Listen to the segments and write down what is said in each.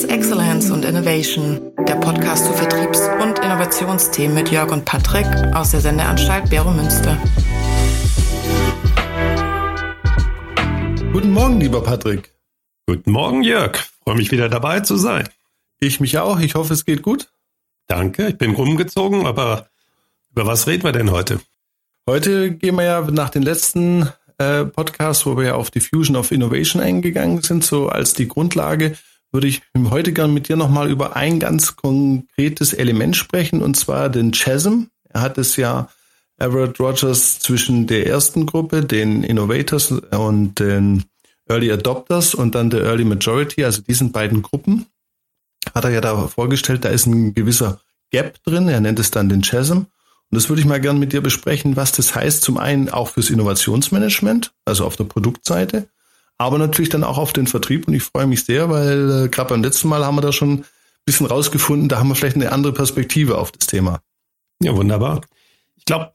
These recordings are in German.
Sales Excellence und Innovation, der Podcast zu Vertriebs- und Innovationsthemen mit Jörg und Patrick aus der Sendeanstalt Bero Münster. Guten Morgen, lieber Patrick. Guten Morgen, Jörg. Freue mich wieder dabei zu sein. Ich mich auch. Ich hoffe, es geht gut. Danke. Ich bin rumgezogen, aber über was reden wir denn heute? Heute gehen wir ja nach den letzten äh, Podcasts, wo wir ja auf die Fusion of Innovation eingegangen sind, so als die Grundlage, würde ich heute gerne mit dir nochmal über ein ganz konkretes Element sprechen, und zwar den Chasm. Er hat es ja Everett Rogers zwischen der ersten Gruppe, den Innovators und den Early Adopters und dann der Early Majority, also diesen beiden Gruppen, hat er ja da vorgestellt, da ist ein gewisser Gap drin. Er nennt es dann den Chasm. Und das würde ich mal gerne mit dir besprechen, was das heißt, zum einen auch fürs Innovationsmanagement, also auf der Produktseite, aber natürlich dann auch auf den Vertrieb. Und ich freue mich sehr, weil äh, gerade beim letzten Mal haben wir da schon ein bisschen rausgefunden, da haben wir vielleicht eine andere Perspektive auf das Thema. Ja, wunderbar. Ich glaube,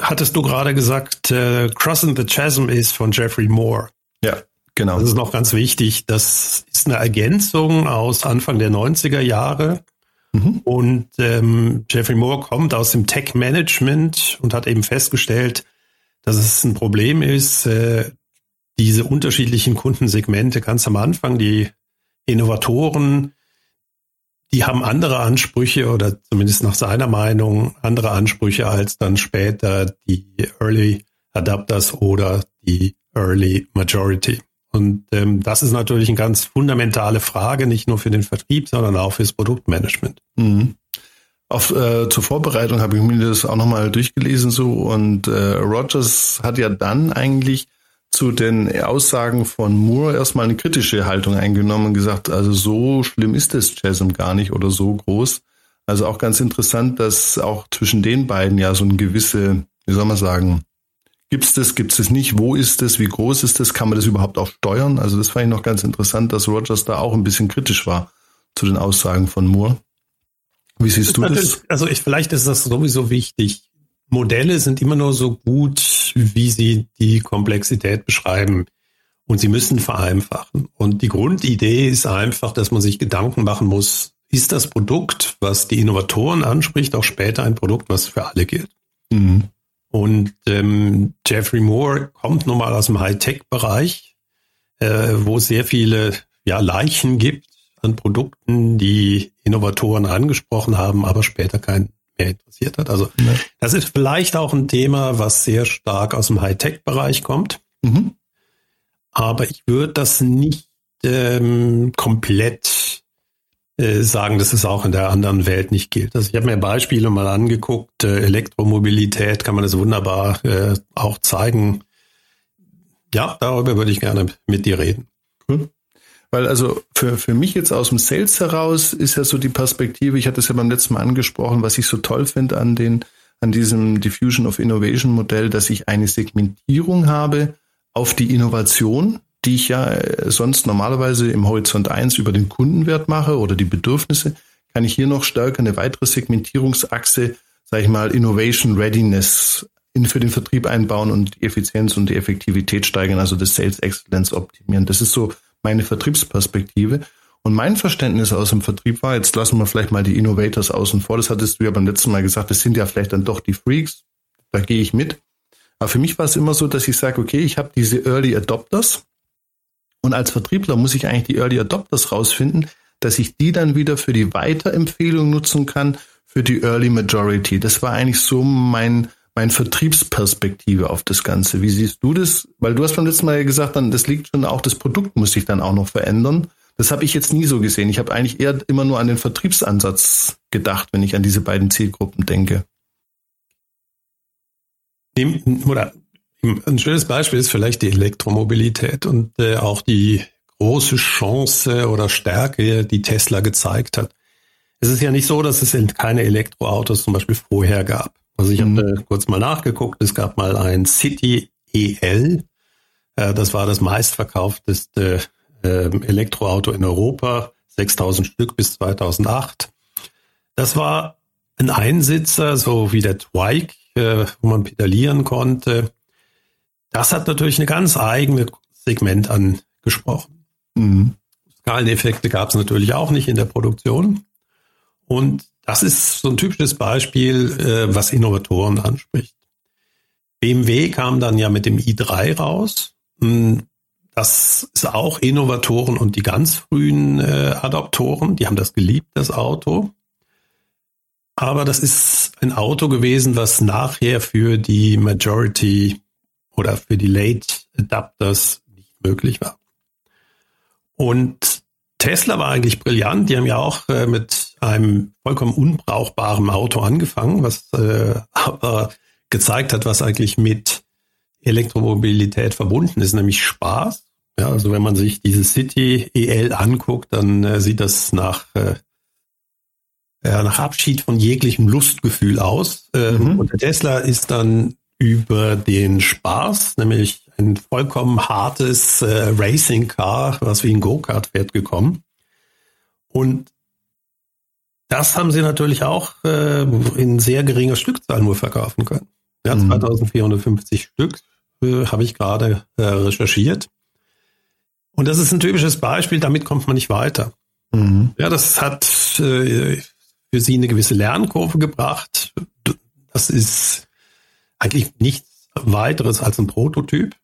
hattest du gerade gesagt, äh, Crossing the Chasm ist von Jeffrey Moore. Ja, genau. Das ist noch ganz wichtig. Das ist eine Ergänzung aus Anfang der 90er Jahre Mhm. Und ähm, Jeffrey Moore kommt aus dem Tech-Management und hat eben festgestellt, dass es ein Problem ist, äh, diese unterschiedlichen Kundensegmente ganz am Anfang, die Innovatoren, die haben andere Ansprüche oder zumindest nach seiner Meinung andere Ansprüche als dann später die Early Adapters oder die Early Majority. Und ähm, das ist natürlich eine ganz fundamentale Frage, nicht nur für den Vertrieb, sondern auch fürs Produktmanagement. Mhm. Auf, äh, zur Vorbereitung habe ich mir das auch nochmal durchgelesen so und äh, Rogers hat ja dann eigentlich zu den Aussagen von Moore erstmal eine kritische Haltung eingenommen und gesagt, also so schlimm ist das Chasm gar nicht oder so groß. Also auch ganz interessant, dass auch zwischen den beiden ja so eine gewisse, wie soll man sagen, Gibt es das, gibt es das nicht? Wo ist das? Wie groß ist das? Kann man das überhaupt auch steuern? Also das fand ich noch ganz interessant, dass Rogers da auch ein bisschen kritisch war zu den Aussagen von Moore. Wie siehst du das? Also ich, vielleicht ist das sowieso wichtig. Modelle sind immer nur so gut, wie sie die Komplexität beschreiben. Und sie müssen vereinfachen. Und die Grundidee ist einfach, dass man sich Gedanken machen muss, ist das Produkt, was die Innovatoren anspricht, auch später ein Produkt, was für alle gilt? Mhm. Und ähm, Jeffrey Moore kommt nun mal aus dem Hightech-Bereich, äh, wo es sehr viele ja, Leichen gibt an Produkten, die Innovatoren angesprochen haben, aber später keinen interessiert hat. Also ja. das ist vielleicht auch ein Thema, was sehr stark aus dem Hightech-Bereich kommt. Mhm. Aber ich würde das nicht ähm, komplett äh, sagen, dass es auch in der anderen Welt nicht gilt. Also ich habe mir Beispiele mal angeguckt, äh, Elektromobilität kann man das wunderbar äh, auch zeigen. Ja, darüber würde ich gerne mit dir reden. Weil also für, für mich jetzt aus dem Sales heraus ist ja so die Perspektive, ich hatte es ja beim letzten Mal angesprochen, was ich so toll finde an den, an diesem Diffusion of Innovation Modell, dass ich eine Segmentierung habe auf die Innovation, die ich ja äh, sonst normalerweise im Horizont 1 über den Kundenwert mache oder die Bedürfnisse, kann ich hier noch stärker eine weitere Segmentierungsachse, sage ich mal, Innovation Readiness in, für den Vertrieb einbauen und die Effizienz und die Effektivität steigern, also das Sales Excellence optimieren. Das ist so meine Vertriebsperspektive. Und mein Verständnis aus dem Vertrieb war, jetzt lassen wir vielleicht mal die Innovators außen vor, das hattest du ja beim letzten Mal gesagt, das sind ja vielleicht dann doch die Freaks, da gehe ich mit. Aber für mich war es immer so, dass ich sage, okay, ich habe diese Early Adopters, und als Vertriebler muss ich eigentlich die Early Adopters rausfinden, dass ich die dann wieder für die Weiterempfehlung nutzen kann für die Early Majority. Das war eigentlich so mein, mein Vertriebsperspektive auf das Ganze. Wie siehst du das? Weil du hast beim letzten Mal gesagt, dann, das liegt schon auch, das Produkt muss sich dann auch noch verändern. Das habe ich jetzt nie so gesehen. Ich habe eigentlich eher immer nur an den Vertriebsansatz gedacht, wenn ich an diese beiden Zielgruppen denke. Oder ein schönes Beispiel ist vielleicht die Elektromobilität und äh, auch die große Chance oder Stärke, die Tesla gezeigt hat. Es ist ja nicht so, dass es keine Elektroautos zum Beispiel vorher gab. Also ich mhm. habe kurz mal nachgeguckt, es gab mal ein City EL, äh, das war das meistverkaufteste äh, Elektroauto in Europa, 6000 Stück bis 2008. Das war ein Einsitzer, so wie der Twike, äh, wo man pedalieren konnte. Das hat natürlich eine ganz eigene Segment angesprochen. Mhm. Skaleneffekte gab es natürlich auch nicht in der Produktion. Und das ist so ein typisches Beispiel, äh, was Innovatoren anspricht. BMW kam dann ja mit dem i3 raus. Hm, das ist auch Innovatoren und die ganz frühen äh, Adoptoren, die haben das geliebt, das Auto. Aber das ist ein Auto gewesen, was nachher für die Majority oder für die Late Adapters nicht möglich war. Und Tesla war eigentlich brillant. Die haben ja auch äh, mit einem vollkommen unbrauchbaren Auto angefangen, was äh, aber gezeigt hat, was eigentlich mit Elektromobilität verbunden ist, nämlich Spaß. Ja, also wenn man sich diese City EL anguckt, dann äh, sieht das nach, äh, ja, nach Abschied von jeglichem Lustgefühl aus. Ähm, mhm. Und der Tesla ist dann über den Spaß, nämlich ein vollkommen hartes äh, Racing Car, was wie ein Go-Kart fährt, gekommen. Und das haben sie natürlich auch äh, in sehr geringer Stückzahl nur verkaufen können. Ja, mhm. 2450 Stück äh, habe ich gerade äh, recherchiert. Und das ist ein typisches Beispiel, damit kommt man nicht weiter. Mhm. Ja, das hat äh, für sie eine gewisse Lernkurve gebracht. Das ist eigentlich nichts weiteres als ein Prototyp.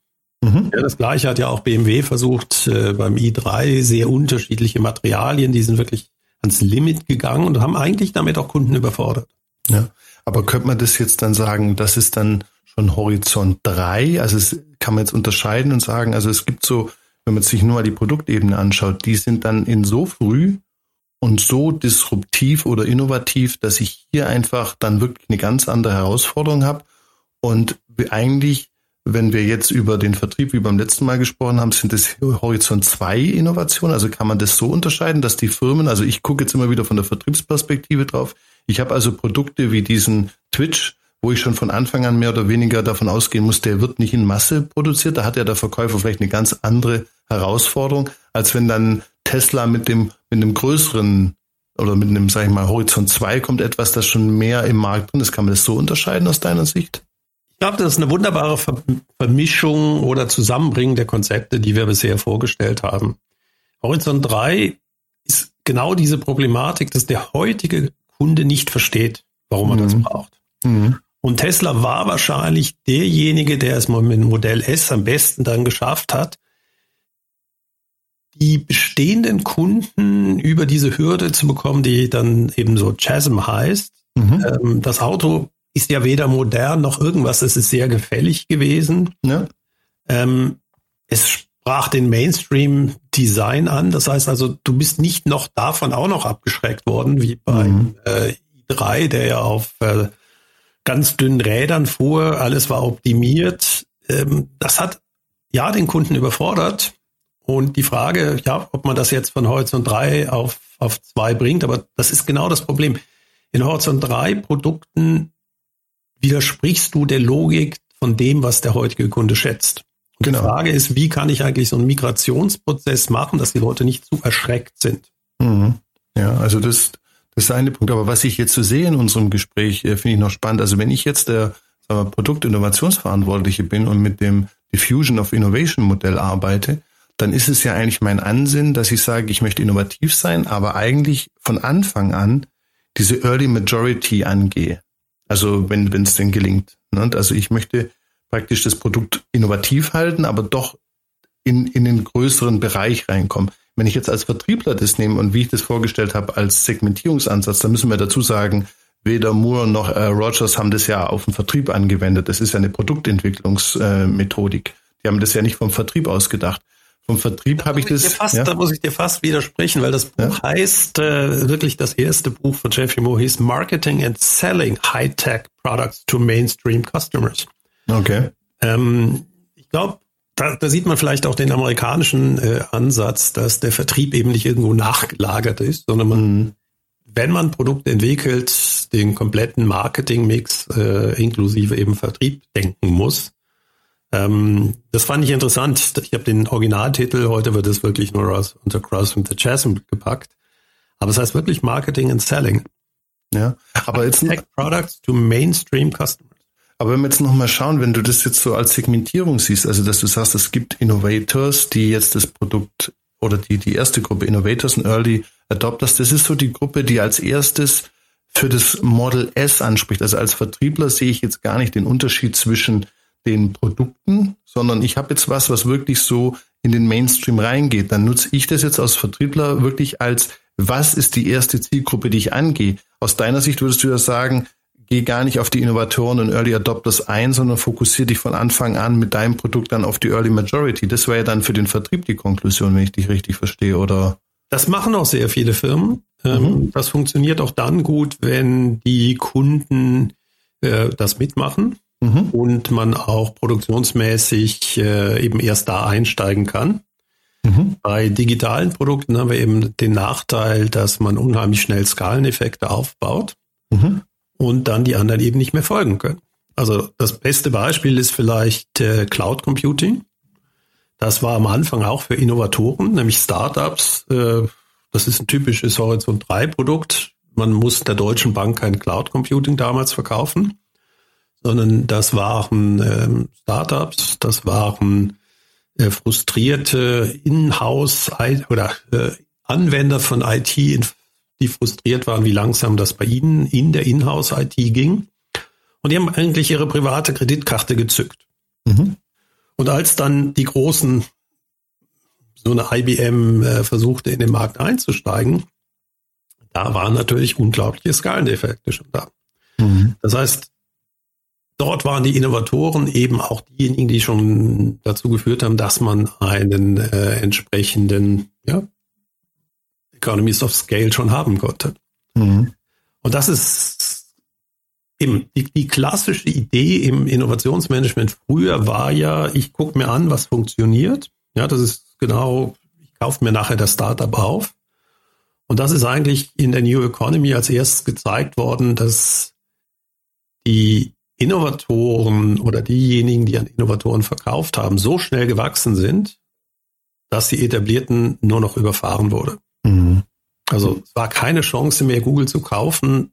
Mhm. Ja, das gleiche hat ja auch BMW versucht äh, beim i3, sehr unterschiedliche Materialien, die sind wirklich ans Limit gegangen und haben eigentlich damit auch Kunden überfordert. Ja, aber könnte man das jetzt dann sagen, das ist dann schon Horizont 3? Also es kann man jetzt unterscheiden und sagen, also es gibt so, wenn man sich nur mal die Produktebene anschaut, die sind dann in so früh und so disruptiv oder innovativ, dass ich hier einfach dann wirklich eine ganz andere Herausforderung habe und eigentlich wenn wir jetzt über den Vertrieb wie beim letzten Mal gesprochen haben, sind es Horizont 2 Innovationen. Also kann man das so unterscheiden, dass die Firmen, also ich gucke jetzt immer wieder von der Vertriebsperspektive drauf. Ich habe also Produkte wie diesen Twitch, wo ich schon von Anfang an mehr oder weniger davon ausgehen muss, der wird nicht in Masse produziert. Da hat ja der Verkäufer vielleicht eine ganz andere Herausforderung, als wenn dann Tesla mit dem, mit einem größeren oder mit einem, sag ich mal, Horizont 2 kommt etwas, das schon mehr im Markt drin ist. Kann man das so unterscheiden aus deiner Sicht? Ich glaube, das ist eine wunderbare Vermischung oder Zusammenbringen der Konzepte, die wir bisher vorgestellt haben. Horizont 3 ist genau diese Problematik, dass der heutige Kunde nicht versteht, warum er mhm. das braucht. Mhm. Und Tesla war wahrscheinlich derjenige, der es mit dem Modell S am besten dann geschafft hat, die bestehenden Kunden über diese Hürde zu bekommen, die dann eben so Chasm heißt. Mhm. Ähm, das Auto ist ja weder modern noch irgendwas. Es ist sehr gefällig gewesen. Ja. Ähm, es sprach den Mainstream-Design an. Das heißt also, du bist nicht noch davon auch noch abgeschreckt worden, wie beim mhm. äh, i3, der ja auf äh, ganz dünnen Rädern fuhr. Alles war optimiert. Ähm, das hat ja den Kunden überfordert. Und die Frage, ja, ob man das jetzt von Horizont 3 auf, auf 2 bringt, aber das ist genau das Problem. In Horizont 3 Produkten widersprichst du der Logik von dem, was der heutige Kunde schätzt. Und genau. Die Frage ist, wie kann ich eigentlich so einen Migrationsprozess machen, dass die Leute nicht zu erschreckt sind? Mhm. Ja, also das, das ist eine Punkt. Aber was ich jetzt so sehe in unserem Gespräch, äh, finde ich noch spannend. Also wenn ich jetzt der wir, Produktinnovationsverantwortliche bin und mit dem Diffusion of Innovation Modell arbeite, dann ist es ja eigentlich mein Ansinn, dass ich sage, ich möchte innovativ sein, aber eigentlich von Anfang an diese Early Majority angehe. Also wenn es denn gelingt. Ne? Also ich möchte praktisch das Produkt innovativ halten, aber doch in, in den größeren Bereich reinkommen. Wenn ich jetzt als Vertriebler das nehme und wie ich das vorgestellt habe als Segmentierungsansatz, dann müssen wir dazu sagen, weder Moore noch äh, Rogers haben das ja auf den Vertrieb angewendet. Das ist ja eine Produktentwicklungsmethodik. Äh, Die haben das ja nicht vom Vertrieb ausgedacht. Vom Vertrieb habe ich das. Fast, ja? Da muss ich dir fast widersprechen, weil das Buch ja? heißt äh, wirklich das erste Buch von Jeffrey Moore hieß Marketing and Selling High-Tech Products to Mainstream Customers. Okay. Ähm, ich glaube, da, da sieht man vielleicht auch den amerikanischen äh, Ansatz, dass der Vertrieb eben nicht irgendwo nachgelagert ist, sondern man, mhm. wenn man Produkte entwickelt, den kompletten Marketing-Mix äh, inklusive eben Vertrieb denken muss. Ähm, das fand ich interessant. Ich habe den Originaltitel, heute wird es wirklich nur aus, unter Crossing the Chasm gepackt. Aber es heißt wirklich Marketing and Selling. Ja, aber jetzt Tech Products to Mainstream Customers. Aber wenn wir jetzt nochmal schauen, wenn du das jetzt so als Segmentierung siehst, also dass du sagst, es gibt Innovators, die jetzt das Produkt oder die, die erste Gruppe, Innovators und Early Adopters, das ist so die Gruppe, die als erstes für das Model S anspricht. Also als Vertriebler sehe ich jetzt gar nicht den Unterschied zwischen den Produkten, sondern ich habe jetzt was, was wirklich so in den Mainstream reingeht. Dann nutze ich das jetzt als Vertriebler wirklich als, was ist die erste Zielgruppe, die ich angehe? Aus deiner Sicht würdest du ja sagen, geh gar nicht auf die Innovatoren und Early Adopters ein, sondern fokussiere dich von Anfang an mit deinem Produkt dann auf die Early Majority. Das wäre ja dann für den Vertrieb die Konklusion, wenn ich dich richtig verstehe, oder? Das machen auch sehr viele Firmen. Ähm, mhm. Das funktioniert auch dann gut, wenn die Kunden äh, das mitmachen mhm. und man auch produktionsmäßig äh, eben erst da einsteigen kann. Mhm. Bei digitalen Produkten haben wir eben den Nachteil, dass man unheimlich schnell Skaleneffekte aufbaut. Mhm und dann die anderen eben nicht mehr folgen können. Also das beste Beispiel ist vielleicht äh, Cloud Computing. Das war am Anfang auch für Innovatoren, nämlich Startups. Äh, das ist ein typisches Horizont 3 Produkt. Man muss der Deutschen Bank kein Cloud Computing damals verkaufen, sondern das waren ähm, Startups, das waren äh, frustrierte Inhouse oder äh, Anwender von IT die frustriert waren, wie langsam das bei ihnen in der Inhouse-IT ging. Und die haben eigentlich ihre private Kreditkarte gezückt. Mhm. Und als dann die großen, so eine IBM äh, versuchte in den Markt einzusteigen, da waren natürlich unglaubliche Skaleneffekte schon da. Mhm. Das heißt, dort waren die Innovatoren eben auch diejenigen, die schon dazu geführt haben, dass man einen äh, entsprechenden ja, Economies of Scale schon haben konnte. Mhm. Und das ist eben die, die, klassische Idee im Innovationsmanagement früher war ja, ich gucke mir an, was funktioniert. Ja, das ist genau, ich kaufe mir nachher das Startup auf. Und das ist eigentlich in der New Economy als erstes gezeigt worden, dass die Innovatoren oder diejenigen, die an Innovatoren verkauft haben, so schnell gewachsen sind, dass die etablierten nur noch überfahren wurde. Mhm. Also es war keine Chance mehr, Google zu kaufen,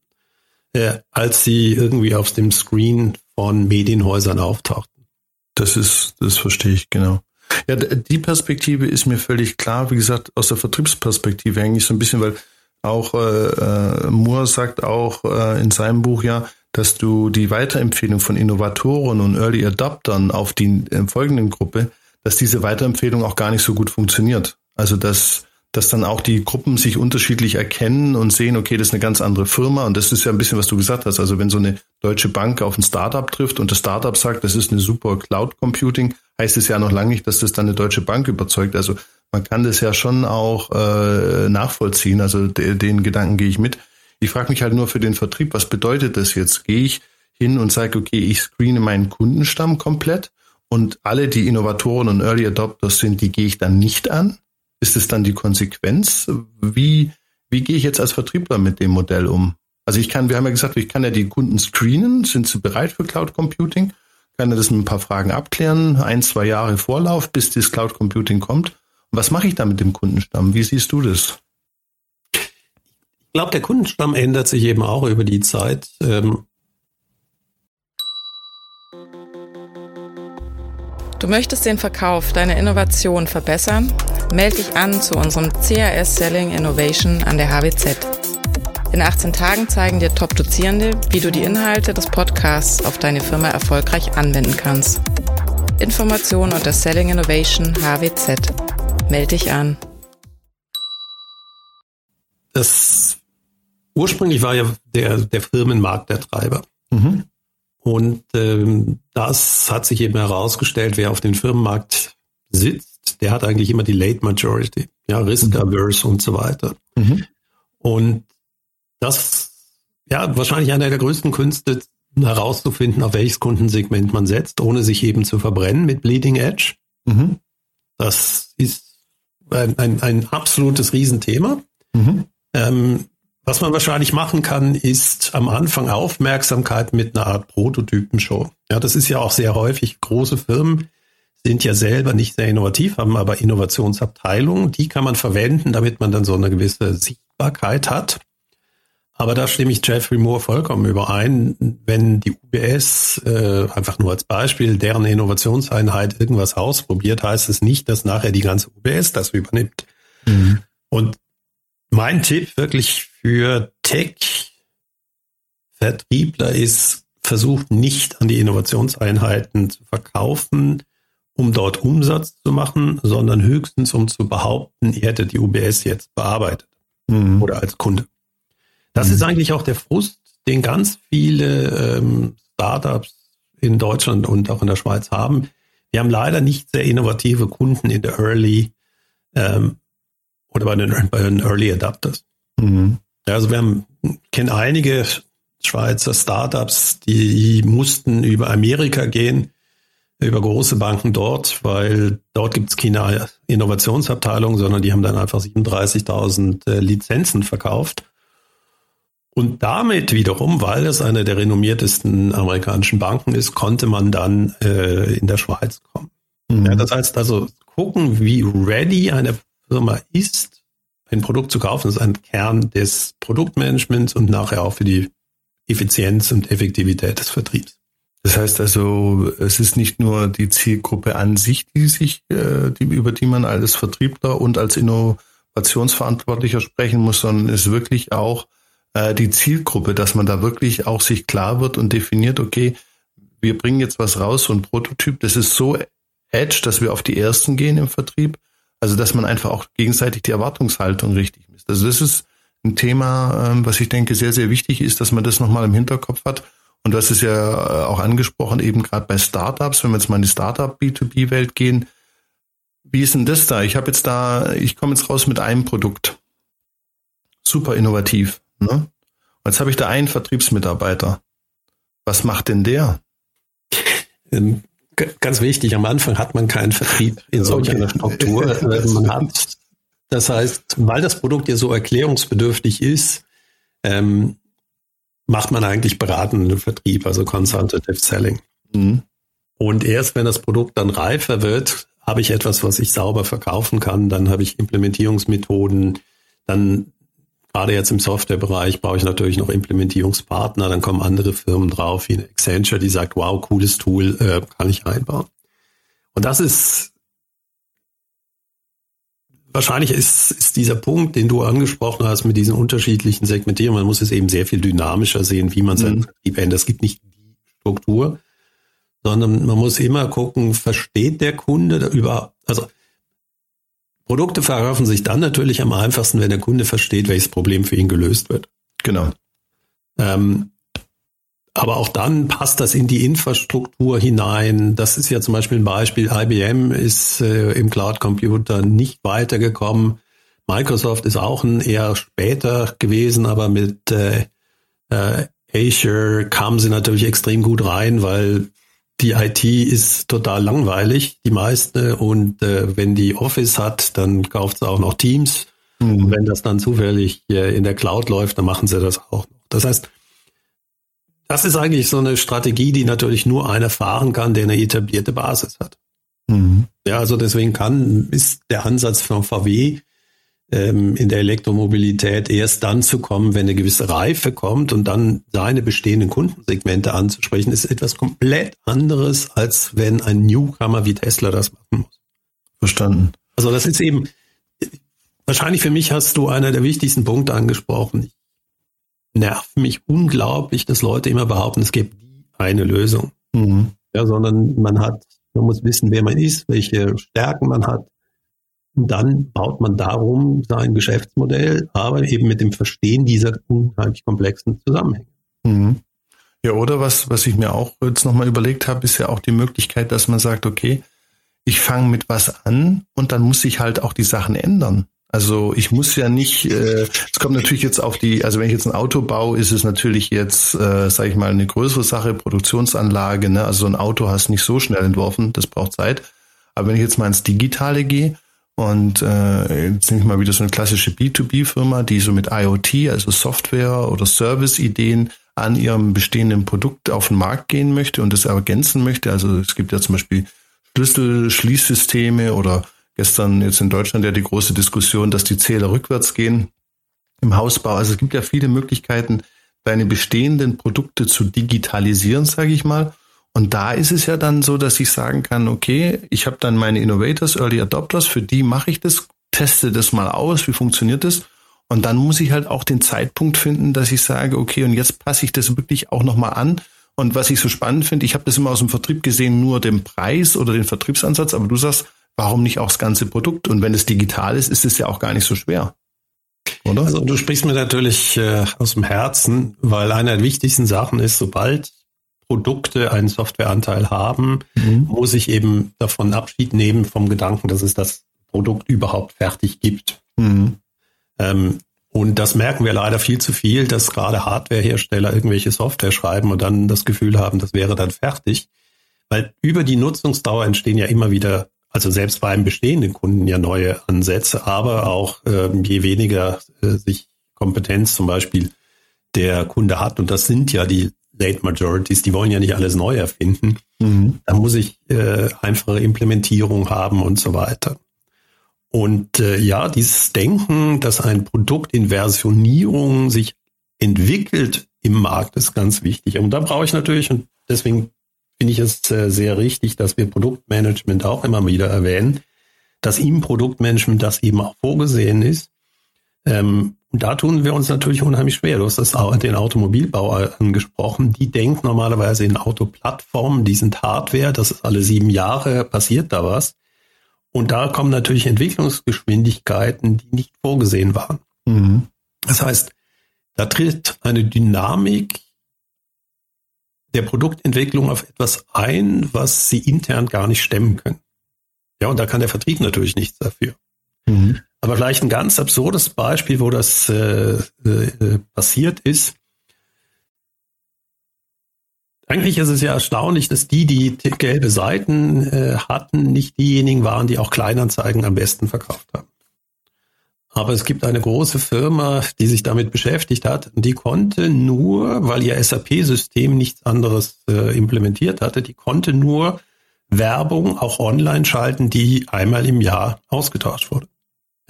äh, als sie irgendwie auf dem Screen von Medienhäusern auftauchten. Das ist, das verstehe ich genau. Ja, die Perspektive ist mir völlig klar. Wie gesagt, aus der Vertriebsperspektive eigentlich so ein bisschen, weil auch äh, äh, Moore sagt auch äh, in seinem Buch ja, dass du die Weiterempfehlung von Innovatoren und Early Adoptern auf die äh, folgenden Gruppe, dass diese Weiterempfehlung auch gar nicht so gut funktioniert. Also dass dass dann auch die Gruppen sich unterschiedlich erkennen und sehen, okay, das ist eine ganz andere Firma. Und das ist ja ein bisschen, was du gesagt hast. Also wenn so eine deutsche Bank auf ein Startup trifft und das Startup sagt, das ist eine super Cloud Computing, heißt es ja noch lange nicht, dass das dann eine deutsche Bank überzeugt. Also man kann das ja schon auch äh, nachvollziehen. Also de, den Gedanken gehe ich mit. Ich frage mich halt nur für den Vertrieb, was bedeutet das jetzt? Gehe ich hin und sage, okay, ich screene meinen Kundenstamm komplett und alle, die Innovatoren und Early Adopters sind, die gehe ich dann nicht an? Ist es dann die Konsequenz? Wie, wie gehe ich jetzt als Vertriebler mit dem Modell um? Also ich kann, wir haben ja gesagt, ich kann ja die Kunden screenen. Sind sie bereit für Cloud Computing? Kann ja das mit ein paar Fragen abklären. Ein, zwei Jahre Vorlauf, bis das Cloud Computing kommt. Und was mache ich da mit dem Kundenstamm? Wie siehst du das? Ich glaube, der Kundenstamm ändert sich eben auch über die Zeit. Ähm du möchtest den Verkauf deiner Innovation verbessern? Melde dich an zu unserem CAS Selling Innovation an der HWZ. In 18 Tagen zeigen dir Top-Dozierende, wie du die Inhalte des Podcasts auf deine Firma erfolgreich anwenden kannst. Informationen unter Selling Innovation HWZ. Melde dich an. Das ursprünglich war ja der, der Firmenmarkt der Treiber. Mhm. Und ähm, das hat sich eben herausgestellt, wer auf dem Firmenmarkt sitzt, der hat eigentlich immer die Late Majority, ja, Risk-Averse mhm. und so weiter. Mhm. Und das, ja, wahrscheinlich einer der größten Künste, herauszufinden, auf welches Kundensegment man setzt, ohne sich eben zu verbrennen mit Bleeding Edge. Mhm. Das ist ein, ein, ein absolutes Riesenthema. Mhm. Ähm, was man wahrscheinlich machen kann, ist am Anfang Aufmerksamkeit mit einer Art Prototypenshow. Ja, das ist ja auch sehr häufig große Firmen, sind ja selber nicht sehr innovativ, haben aber Innovationsabteilungen. Die kann man verwenden, damit man dann so eine gewisse Sichtbarkeit hat. Aber da stimme ich Jeffrey Moore vollkommen überein. Wenn die UBS, äh, einfach nur als Beispiel, deren Innovationseinheit irgendwas ausprobiert, heißt es nicht, dass nachher die ganze UBS das übernimmt. Mhm. Und mein Tipp wirklich für Tech-Vertriebler ist, versucht nicht an die Innovationseinheiten zu verkaufen, um dort Umsatz zu machen, sondern höchstens um zu behaupten, ihr hättet die UBS jetzt bearbeitet mhm. oder als Kunde. Das mhm. ist eigentlich auch der Frust, den ganz viele ähm, Startups in Deutschland und auch in der Schweiz haben. Wir haben leider nicht sehr innovative Kunden in der Early ähm, oder bei den, bei den Early Adapters. Mhm. Also wir haben, kennen einige Schweizer Startups, die mussten über Amerika gehen, über große Banken dort, weil dort gibt es keine Innovationsabteilung, sondern die haben dann einfach 37.000 äh, Lizenzen verkauft. Und damit wiederum, weil es eine der renommiertesten amerikanischen Banken ist, konnte man dann äh, in der Schweiz kommen. Mhm. Ja, das heißt also, gucken, wie ready eine Firma ist, ein Produkt zu kaufen, ist ein Kern des Produktmanagements und nachher auch für die Effizienz und Effektivität des Vertriebs. Das heißt also, es ist nicht nur die Zielgruppe an sich, die sich, äh, die, über die man als Vertriebler und als Innovationsverantwortlicher sprechen muss, sondern es ist wirklich auch äh, die Zielgruppe, dass man da wirklich auch sich klar wird und definiert, okay, wir bringen jetzt was raus, so ein Prototyp, das ist so edge, dass wir auf die ersten gehen im Vertrieb. Also, dass man einfach auch gegenseitig die Erwartungshaltung richtig misst. Also, das ist ein Thema, ähm, was ich denke sehr, sehr wichtig ist, dass man das nochmal im Hinterkopf hat. Und das ist ja äh, auch angesprochen, eben gerade bei Startups, wenn wir jetzt mal in die Startup B2B-Welt gehen. Wie ist denn das da? Ich habe jetzt da, ich komme jetzt raus mit einem Produkt. Super innovativ. Ne? Und jetzt habe ich da einen Vertriebsmitarbeiter. Was macht denn der? Ganz wichtig, am Anfang hat man keinen Vertrieb in solch okay. einer Struktur. man hat, das heißt, weil das Produkt ja so erklärungsbedürftig ist, ähm, macht man eigentlich beratenden Vertrieb, also Consultative Selling. Mhm. Und erst wenn das Produkt dann reifer wird, habe ich etwas, was ich sauber verkaufen kann, dann habe ich Implementierungsmethoden, dann gerade jetzt im Softwarebereich brauche ich natürlich noch Implementierungspartner, dann kommen andere Firmen drauf, wie eine Accenture, die sagt, wow, cooles Tool, äh, kann ich einbauen. Und das ist wahrscheinlich ist, ist dieser Punkt, den du angesprochen hast mit diesen unterschiedlichen Segmentierungen, man muss es eben sehr viel dynamischer sehen, wie man seinen mhm. Vertrieb ändert. Es gibt nicht die Struktur, sondern man muss immer gucken, versteht der Kunde über, also Produkte verkaufen sich dann natürlich am einfachsten, wenn der Kunde versteht, welches Problem für ihn gelöst wird. Genau. Ähm, aber auch dann passt das in die Infrastruktur hinein. Das ist ja zum Beispiel ein Beispiel. IBM ist äh, im Cloud Computer nicht weitergekommen. Microsoft ist auch ein eher später gewesen, aber mit äh, äh, Azure kamen sie natürlich extrem gut rein, weil die IT ist total langweilig, die meiste. Und äh, wenn die Office hat, dann kauft sie auch noch Teams. Mhm. Und wenn das dann zufällig äh, in der Cloud läuft, dann machen sie das auch noch. Das heißt, das ist eigentlich so eine Strategie, die natürlich nur einer fahren kann, der eine etablierte Basis hat. Mhm. Ja, also deswegen kann, ist der Ansatz von VW ähm, in der Elektromobilität erst dann zu kommen, wenn eine gewisse Reife kommt und dann seine bestehenden Kundensegmente anzusprechen, ist etwas komplett anderes, als wenn ein Newcomer wie Tesla das machen muss. Verstanden. Also das ist eben, wahrscheinlich für mich hast du einer der wichtigsten Punkte angesprochen. Ich nervt mich unglaublich, dass Leute immer behaupten, es gibt eine Lösung. Mhm. Ja, sondern man hat, man muss wissen, wer man ist, welche Stärken man hat. Und dann baut man darum sein Geschäftsmodell, aber eben mit dem Verstehen dieser unheimlich komplexen Zusammenhänge. Mhm. Ja, oder was, was ich mir auch jetzt nochmal überlegt habe, ist ja auch die Möglichkeit, dass man sagt, okay, ich fange mit was an und dann muss ich halt auch die Sachen ändern. Also ich muss ja nicht, äh, es kommt natürlich jetzt auf die, also wenn ich jetzt ein Auto baue, ist es natürlich jetzt, äh, sage ich mal, eine größere Sache, Produktionsanlage. Ne? Also so ein Auto hast nicht so schnell entworfen, das braucht Zeit. Aber wenn ich jetzt mal ins Digitale gehe und äh, jetzt nehme ich mal wieder so eine klassische B2B-Firma, die so mit IoT, also Software oder Service-Ideen an ihrem bestehenden Produkt auf den Markt gehen möchte und das ergänzen möchte. Also es gibt ja zum Beispiel Schlüssel-Schließsysteme oder Gestern jetzt in Deutschland ja die große Diskussion, dass die Zähler rückwärts gehen im Hausbau. Also es gibt ja viele Möglichkeiten, deine bestehenden Produkte zu digitalisieren, sage ich mal. Und da ist es ja dann so, dass ich sagen kann, okay, ich habe dann meine Innovators, Early Adopters, für die mache ich das teste das mal aus, wie funktioniert das? Und dann muss ich halt auch den Zeitpunkt finden, dass ich sage, okay, und jetzt passe ich das wirklich auch nochmal an. Und was ich so spannend finde, ich habe das immer aus dem Vertrieb gesehen, nur den Preis oder den Vertriebsansatz, aber du sagst, warum nicht auch das ganze Produkt? Und wenn es digital ist, ist es ja auch gar nicht so schwer. Oder? Also du sprichst mir natürlich äh, aus dem Herzen, weil eine der wichtigsten Sachen ist, sobald Produkte einen Softwareanteil haben, mhm. muss ich eben davon Abschied nehmen vom Gedanken, dass es das Produkt überhaupt fertig gibt. Mhm. Ähm, und das merken wir leider viel zu viel, dass gerade Hardwarehersteller irgendwelche Software schreiben und dann das Gefühl haben, das wäre dann fertig. Weil über die Nutzungsdauer entstehen ja immer wieder, also selbst bei einem bestehenden Kunden ja neue Ansätze, aber auch ähm, je weniger äh, sich Kompetenz zum Beispiel der Kunde hat, und das sind ja die Late Majorities, die wollen ja nicht alles neu erfinden. Mhm. Da muss ich äh, einfache Implementierung haben und so weiter. Und äh, ja, dieses Denken, dass ein Produkt in Versionierung sich entwickelt im Markt, ist ganz wichtig. Und da brauche ich natürlich, und deswegen finde ich es äh, sehr richtig, dass wir Produktmanagement auch immer wieder erwähnen, dass im Produktmanagement das eben auch vorgesehen ist. Ähm, und da tun wir uns natürlich unheimlich schwer. Du hast das, den Automobilbau angesprochen. Die denken normalerweise in Autoplattformen, die sind Hardware, das ist alle sieben Jahre, passiert da was. Und da kommen natürlich Entwicklungsgeschwindigkeiten, die nicht vorgesehen waren. Mhm. Das heißt, da tritt eine Dynamik der Produktentwicklung auf etwas ein, was sie intern gar nicht stemmen können. Ja, und da kann der Vertrieb natürlich nichts dafür. Mhm. Aber vielleicht ein ganz absurdes Beispiel, wo das äh, äh, passiert ist. Eigentlich ist es ja erstaunlich, dass die, die gelbe Seiten äh, hatten, nicht diejenigen waren, die auch Kleinanzeigen am besten verkauft haben. Aber es gibt eine große Firma, die sich damit beschäftigt hat die konnte nur, weil ihr SAP-System nichts anderes äh, implementiert hatte, die konnte nur Werbung auch online schalten, die einmal im Jahr ausgetauscht wurde.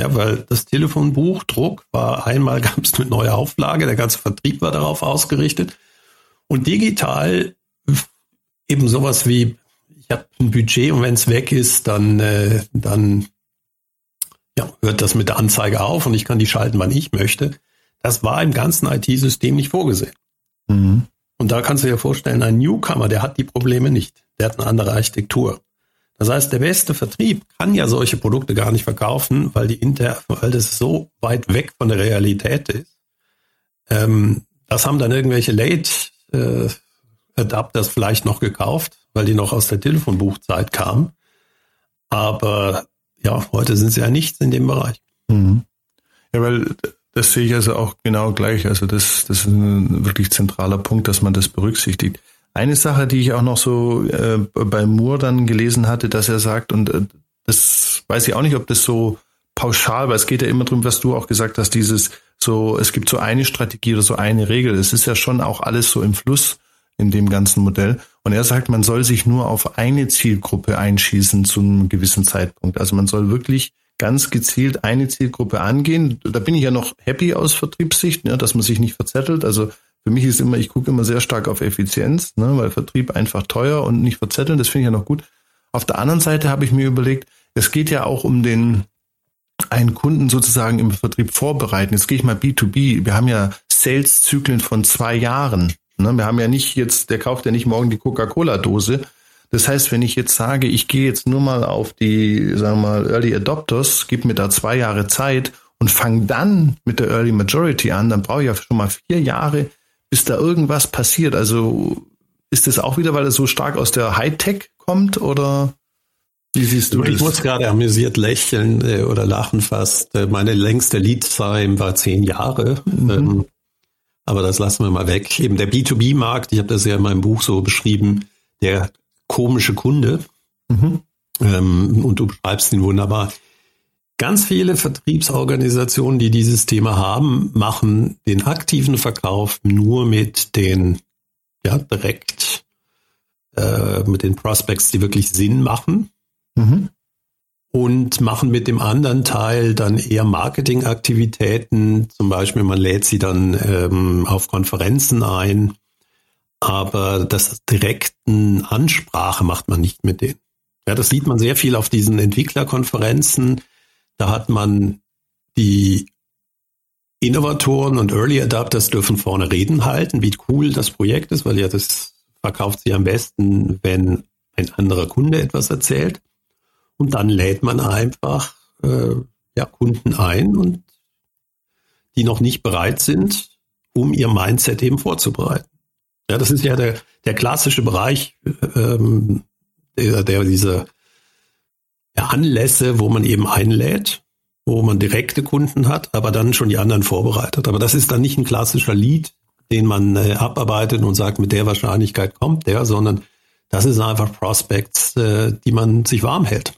Ja, weil das Telefonbuchdruck war einmal gab es eine neue Auflage, der ganze Vertrieb war darauf ausgerichtet und digital eben sowas wie, ich habe ein Budget und wenn es weg ist, dann, äh, dann ja, hört das mit der Anzeige auf und ich kann die schalten, wann ich möchte. Das war im ganzen IT-System nicht vorgesehen. Mhm. Und da kannst du dir vorstellen, ein Newcomer, der hat die Probleme nicht. Der hat eine andere Architektur. Das heißt, der beste Vertrieb kann ja solche Produkte gar nicht verkaufen, weil die inter, weil das so weit weg von der Realität ist. Ähm, das haben dann irgendwelche Late äh, Adapters vielleicht noch gekauft, weil die noch aus der Telefonbuchzeit kamen. Aber ja, heute sind sie ja nichts in dem Bereich. Mhm. Ja, weil das sehe ich also auch genau gleich. Also das, das ist ein wirklich zentraler Punkt, dass man das berücksichtigt. Eine Sache, die ich auch noch so äh, bei Moore dann gelesen hatte, dass er sagt, und äh, das weiß ich auch nicht, ob das so pauschal, weil es geht ja immer darum, was du auch gesagt hast, dieses so, es gibt so eine Strategie oder so eine Regel. Es ist ja schon auch alles so im Fluss in dem ganzen Modell. Und er sagt, man soll sich nur auf eine Zielgruppe einschießen zu einem gewissen Zeitpunkt. Also man soll wirklich ganz gezielt eine Zielgruppe angehen. Da bin ich ja noch happy aus Vertriebssicht, ne, dass man sich nicht verzettelt. Also für mich ist immer, ich gucke immer sehr stark auf Effizienz, ne, weil Vertrieb einfach teuer und nicht verzetteln, das finde ich ja noch gut. Auf der anderen Seite habe ich mir überlegt, es geht ja auch um den einen Kunden sozusagen im Vertrieb vorbereiten. Jetzt gehe ich mal B2B. Wir haben ja Sales-Zyklen von zwei Jahren. Ne? Wir haben ja nicht jetzt, der kauft ja nicht morgen die Coca-Cola-Dose. Das heißt, wenn ich jetzt sage, ich gehe jetzt nur mal auf die, sagen wir mal, Early Adopters, gib mir da zwei Jahre Zeit und fange dann mit der Early Majority an, dann brauche ich ja schon mal vier Jahre, bis da irgendwas passiert. Also ist das auch wieder, weil es so stark aus der Hightech kommt oder? Wie siehst du ich das? muss gerade amüsiert lächeln äh, oder lachen fast. Äh, meine längste Lead-Time war zehn Jahre. Mhm. Ähm, aber das lassen wir mal weg. Eben der B2B-Markt, ich habe das ja in meinem Buch so beschrieben, der komische Kunde. Mhm. Ähm, und du beschreibst ihn wunderbar. Ganz viele Vertriebsorganisationen, die dieses Thema haben, machen den aktiven Verkauf nur mit den ja direkt äh, mit den Prospects, die wirklich Sinn machen. Mhm. Und machen mit dem anderen Teil dann eher Marketingaktivitäten. Zum Beispiel, man lädt sie dann ähm, auf Konferenzen ein. Aber das direkten Ansprache macht man nicht mit denen. Ja, das sieht man sehr viel auf diesen Entwicklerkonferenzen. Da hat man die Innovatoren und Early Adapters dürfen vorne Reden halten, wie cool das Projekt ist, weil ja das verkauft sich am besten, wenn ein anderer Kunde etwas erzählt. Und dann lädt man einfach äh, ja, Kunden ein und die noch nicht bereit sind, um ihr Mindset eben vorzubereiten. Ja, das ist ja der, der klassische Bereich, ähm, der, der diese Anlässe, wo man eben einlädt, wo man direkte Kunden hat, aber dann schon die anderen vorbereitet. Aber das ist dann nicht ein klassischer Lead, den man äh, abarbeitet und sagt, mit der Wahrscheinlichkeit kommt der, sondern das ist einfach Prospects, äh, die man sich warm hält.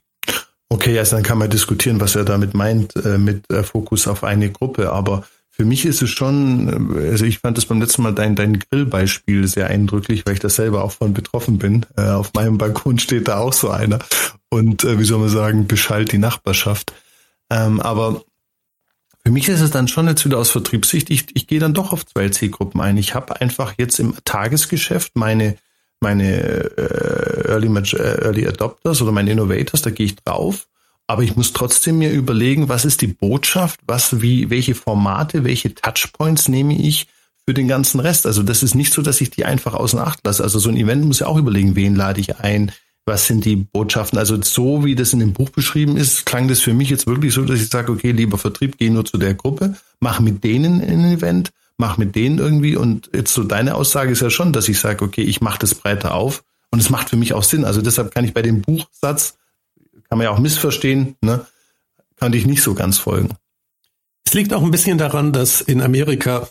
Okay, also dann kann man diskutieren, was er damit meint, äh, mit äh, Fokus auf eine Gruppe. Aber für mich ist es schon, äh, also ich fand das beim letzten Mal dein, dein Grillbeispiel sehr eindrücklich, weil ich da selber auch von betroffen bin. Äh, auf meinem Balkon steht da auch so einer und äh, wie soll man sagen, beschallt die Nachbarschaft. Ähm, aber für mich ist es dann schon jetzt wieder aus Vertriebssicht, ich, ich gehe dann doch auf zwei Zielgruppen ein. Ich habe einfach jetzt im Tagesgeschäft meine, meine äh, Early, Early Adopters oder meine Innovators, da gehe ich drauf aber ich muss trotzdem mir überlegen, was ist die Botschaft, was, wie, welche Formate, welche Touchpoints nehme ich für den ganzen Rest. Also das ist nicht so, dass ich die einfach außen Acht lasse. Also so ein Event muss ja auch überlegen, wen lade ich ein, was sind die Botschaften. Also so wie das in dem Buch beschrieben ist, klang das für mich jetzt wirklich so, dass ich sage, okay, lieber Vertrieb, geh nur zu der Gruppe, mach mit denen ein Event, mach mit denen irgendwie. Und jetzt so deine Aussage ist ja schon, dass ich sage, okay, ich mache das breiter auf. Und es macht für mich auch Sinn. Also deshalb kann ich bei dem Buchsatz kann man ja auch missverstehen, ne? kann ich nicht so ganz folgen. Es liegt auch ein bisschen daran, dass in Amerika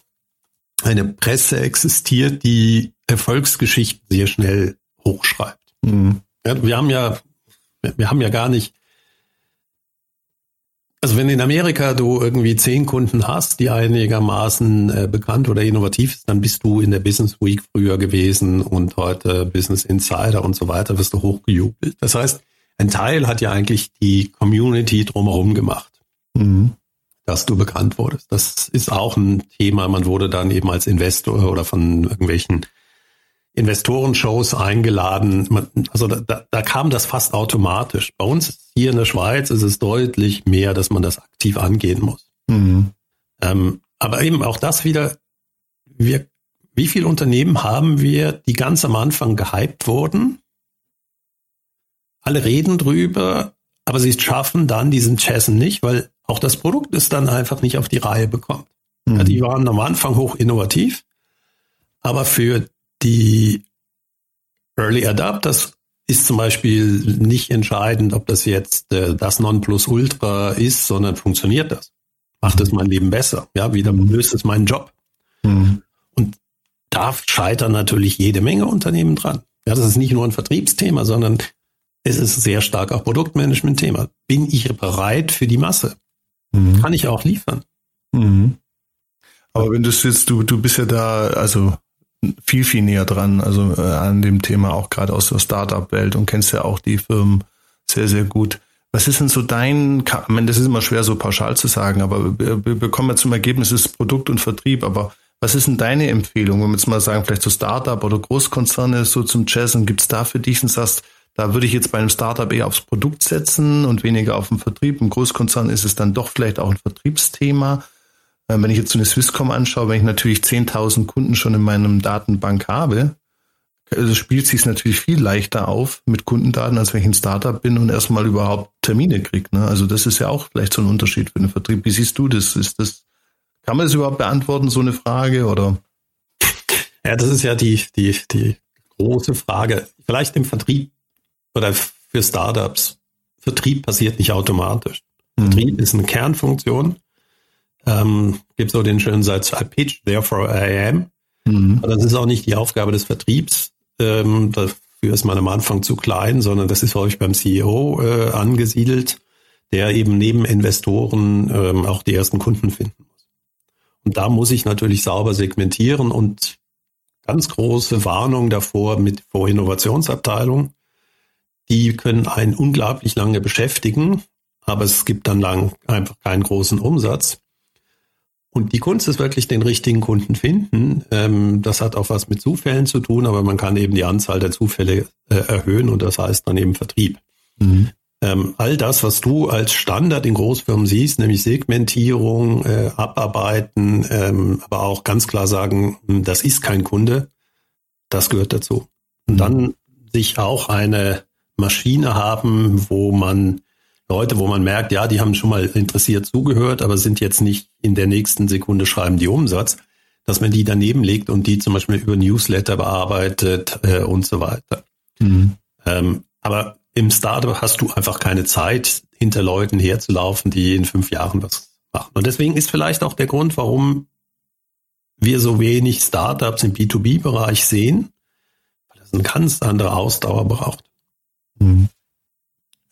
eine Presse existiert, die Erfolgsgeschichten sehr schnell hochschreibt. Mhm. Ja, wir haben ja, wir haben ja gar nicht, also wenn in Amerika du irgendwie zehn Kunden hast, die einigermaßen äh, bekannt oder innovativ ist, dann bist du in der Business Week früher gewesen und heute Business Insider und so weiter, wirst du hochgejubelt. Das heißt, ein Teil hat ja eigentlich die Community drumherum gemacht, mhm. dass du bekannt wurdest. Das ist auch ein Thema. Man wurde dann eben als Investor oder von irgendwelchen Investorenshows eingeladen. Also da, da kam das fast automatisch. Bei uns hier in der Schweiz ist es deutlich mehr, dass man das aktiv angehen muss. Mhm. Ähm, aber eben auch das wieder, wir, wie viele Unternehmen haben wir, die ganz am Anfang gehypt wurden alle reden drüber, aber sie schaffen dann diesen Chasen nicht, weil auch das Produkt ist dann einfach nicht auf die Reihe bekommt. Mhm. Ja, die waren am Anfang hoch innovativ, aber für die Early Adapters ist zum Beispiel nicht entscheidend, ob das jetzt äh, das Nonplusultra ist, sondern funktioniert das? Macht es mein Leben besser? Ja, wieder mhm. löst es meinen Job? Mhm. Und da scheitern natürlich jede Menge Unternehmen dran. Ja, das ist nicht nur ein Vertriebsthema, sondern es ist sehr stark auch Produktmanagement-Thema. Bin ich bereit für die Masse? Mhm. Kann ich auch liefern? Mhm. Aber wenn du jetzt, du, du bist ja da, also viel, viel näher dran, also äh, an dem Thema auch gerade aus der Startup-Welt und kennst ja auch die Firmen sehr, sehr gut. Was ist denn so dein, ich meine, das ist immer schwer so pauschal zu sagen, aber wir, wir kommen ja zum Ergebnis, ist Produkt und Vertrieb, aber was ist denn deine Empfehlung, wenn wir jetzt mal sagen, vielleicht so Startup oder Großkonzerne so zum Jazz und gibt es da für dich und sagst, da würde ich jetzt bei einem Startup eher aufs Produkt setzen und weniger auf den Vertrieb. Im Großkonzern ist es dann doch vielleicht auch ein Vertriebsthema. Ähm, wenn ich jetzt so eine Swisscom anschaue, wenn ich natürlich 10.000 Kunden schon in meinem Datenbank habe, also spielt sich natürlich viel leichter auf mit Kundendaten, als wenn ich ein Startup bin und erstmal überhaupt Termine kriege. Ne? Also das ist ja auch vielleicht so ein Unterschied für den Vertrieb. Wie siehst du das? Ist das, kann man das überhaupt beantworten, so eine Frage, oder? Ja, das ist ja die, die, die große Frage. Vielleicht im Vertrieb oder für Startups. Vertrieb passiert nicht automatisch. Mhm. Vertrieb ist eine Kernfunktion. Ähm, gibt so den schönen Satz, I pitch, therefore I am. Mhm. Aber das ist auch nicht die Aufgabe des Vertriebs. Ähm, dafür ist man am Anfang zu klein, sondern das ist häufig beim CEO äh, angesiedelt, der eben neben Investoren ähm, auch die ersten Kunden finden muss. Und da muss ich natürlich sauber segmentieren und ganz große Warnung davor mit vor Innovationsabteilung die können einen unglaublich lange beschäftigen, aber es gibt dann lang einfach keinen großen Umsatz. Und die Kunst ist wirklich den richtigen Kunden finden. Ähm, das hat auch was mit Zufällen zu tun, aber man kann eben die Anzahl der Zufälle äh, erhöhen und das heißt dann eben Vertrieb. Mhm. ähm, all das, was du als Standard in Großfirmen siehst, nämlich Segmentierung, äh, Abarbeiten, ähm, aber auch ganz klar sagen, hm, das ist kein Kunde, das gehört dazu. Und dann sich auch eine Maschine haben, wo man Leute, wo man merkt, ja, die haben schon mal interessiert zugehört, aber sind jetzt nicht in der nächsten Sekunde schreiben die Umsatz, dass man die daneben legt und die zum Beispiel über Newsletter bearbeitet äh, und so weiter. Mhm. Ähm, aber im Startup hast du einfach keine Zeit, hinter Leuten herzulaufen, die in fünf Jahren was machen. Und deswegen ist vielleicht auch der Grund, warum wir so wenig Startups im B2B-Bereich sehen, weil das eine ganz andere Ausdauer braucht. Mhm.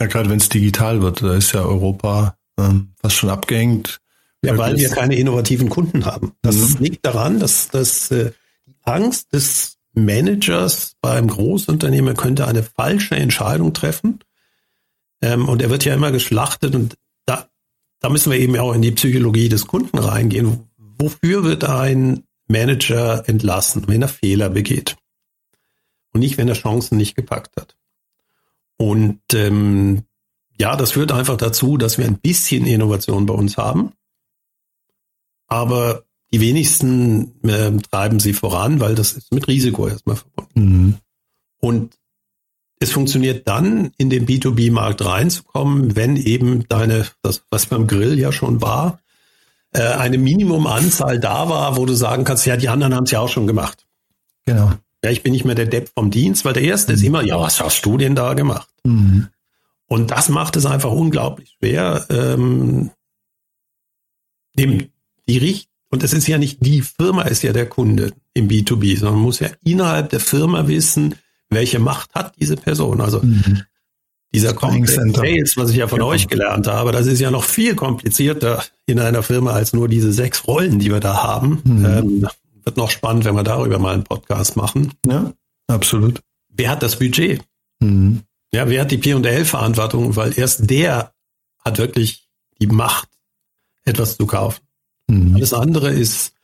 Ja, gerade wenn es digital wird, da ist ja Europa ähm, fast schon abgehängt. Ja, weil wir keine innovativen Kunden haben. Das mhm. liegt daran, dass, dass äh, die Angst des Managers beim Großunternehmer könnte eine falsche Entscheidung treffen. Ähm, und er wird ja immer geschlachtet und da, da müssen wir eben auch in die Psychologie des Kunden reingehen. Wofür wird ein Manager entlassen, wenn er Fehler begeht? Und nicht, wenn er Chancen nicht gepackt hat. Und ähm, ja, das führt einfach dazu, dass wir ein bisschen Innovation bei uns haben. Aber die wenigsten äh, treiben sie voran, weil das ist mit Risiko erstmal verbunden. Mhm. Und es funktioniert dann, in den B2B-Markt reinzukommen, wenn eben deine, das, was beim Grill ja schon war, äh, eine Minimumanzahl da war, wo du sagen kannst, ja, die anderen haben es ja auch schon gemacht. Genau. Ja, ich bin nicht mehr der Depp vom Dienst, weil der erste mhm. ist immer, ja, was hast du denn da gemacht? Mhm. Und das macht es einfach unglaublich schwer, ähm, dem, die Richt und es ist ja nicht die Firma, ist ja der Kunde im B2B, sondern man muss ja innerhalb der Firma wissen, welche Macht hat diese Person. Also mhm. dieser Complex Sales, was ich ja von genau. euch gelernt habe, das ist ja noch viel komplizierter in einer Firma als nur diese sechs Rollen, die wir da haben. Mhm. Ähm, wird noch spannend, wenn wir darüber mal einen Podcast machen. Ja, absolut. Wer hat das Budget? Mhm. Ja, wer hat die P&L-Verantwortung? Weil erst der hat wirklich die Macht, etwas zu kaufen. Mhm. Alles andere ist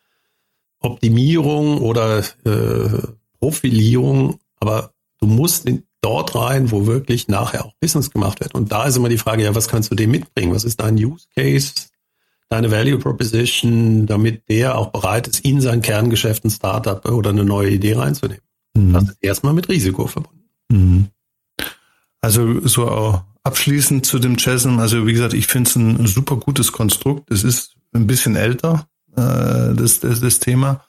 Optimierung oder äh, Profilierung, aber du musst in, dort rein, wo wirklich nachher auch Business gemacht wird. Und da ist immer die Frage, ja, was kannst du dem mitbringen? Was ist dein Use Case, deine Value Proposition, damit der auch bereit ist, in sein Kerngeschäft ein Startup oder eine neue Idee reinzunehmen? Mhm. Das ist erstmal mit Risiko verbunden. Mhm. Also so auch abschließend zu dem Chasm, also wie gesagt, ich finde es ein super gutes Konstrukt. Es ist ein bisschen älter, äh, das, das, das Thema.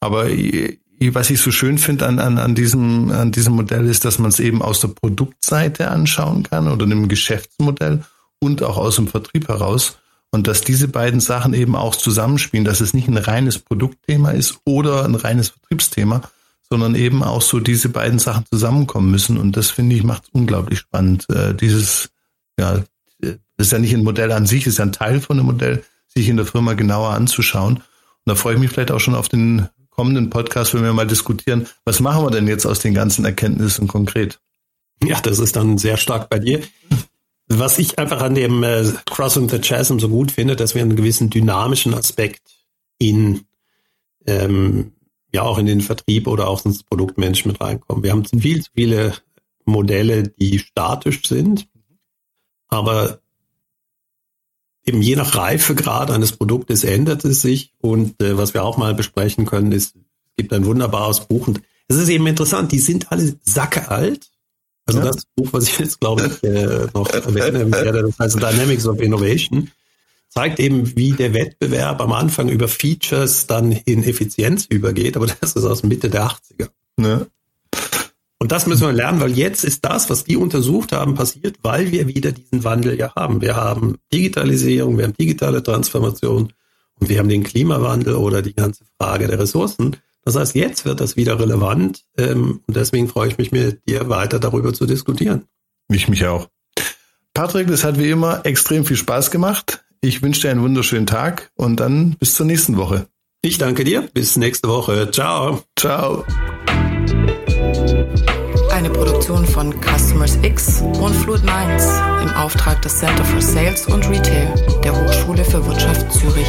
Aber ich, was ich so schön finde an, an, an, diesem, an diesem Modell ist, dass man es eben aus der Produktseite anschauen kann oder dem Geschäftsmodell und auch aus dem Vertrieb heraus. Und dass diese beiden Sachen eben auch zusammenspielen, dass es nicht ein reines Produktthema ist oder ein reines Vertriebsthema, sondern eben auch so diese beiden Sachen zusammenkommen müssen. Und das finde ich macht unglaublich spannend. Äh, dieses, ja, ist ja nicht ein Modell an sich, ist ja ein Teil von einem Modell, sich in der Firma genauer anzuschauen. Und da freue ich mich vielleicht auch schon auf den kommenden Podcast, wenn wir mal diskutieren, was machen wir denn jetzt aus den ganzen Erkenntnissen konkret? Ja, das ist dann sehr stark bei dir. Was ich einfach an dem äh, Crossing the Chasm so gut finde, dass wir einen gewissen dynamischen Aspekt in ähm, ja auch in den Vertrieb oder auch ins Produktmanagement reinkommen. Wir haben viel zu viele Modelle, die statisch sind, aber eben je nach Reifegrad eines Produktes ändert es sich. Und äh, was wir auch mal besprechen können, ist, es gibt ein wunderbares Buch und es ist eben interessant, die sind alle sacke alt. Also ja. das Buch, was ich jetzt glaube ich äh, noch erwähnen werde, das heißt Dynamics of Innovation, zeigt eben, wie der Wettbewerb am Anfang über Features dann in Effizienz übergeht, aber das ist aus Mitte der 80er. Ja. Und das müssen wir lernen, weil jetzt ist das, was die untersucht haben, passiert, weil wir wieder diesen Wandel ja haben. Wir haben Digitalisierung, wir haben digitale Transformation und wir haben den Klimawandel oder die ganze Frage der Ressourcen. Das heißt, jetzt wird das wieder relevant ähm, und deswegen freue ich mich mit dir weiter darüber zu diskutieren. Ich mich auch. Patrick, das hat wie immer extrem viel Spaß gemacht. Ich wünsche dir einen wunderschönen Tag und dann bis zur nächsten Woche. Ich danke dir. Bis nächste Woche. Ciao. Ciao. Eine Produktion von Customers X und Fluid Minds im Auftrag des Center for Sales und Retail der Hochschule für Wirtschaft Zürich.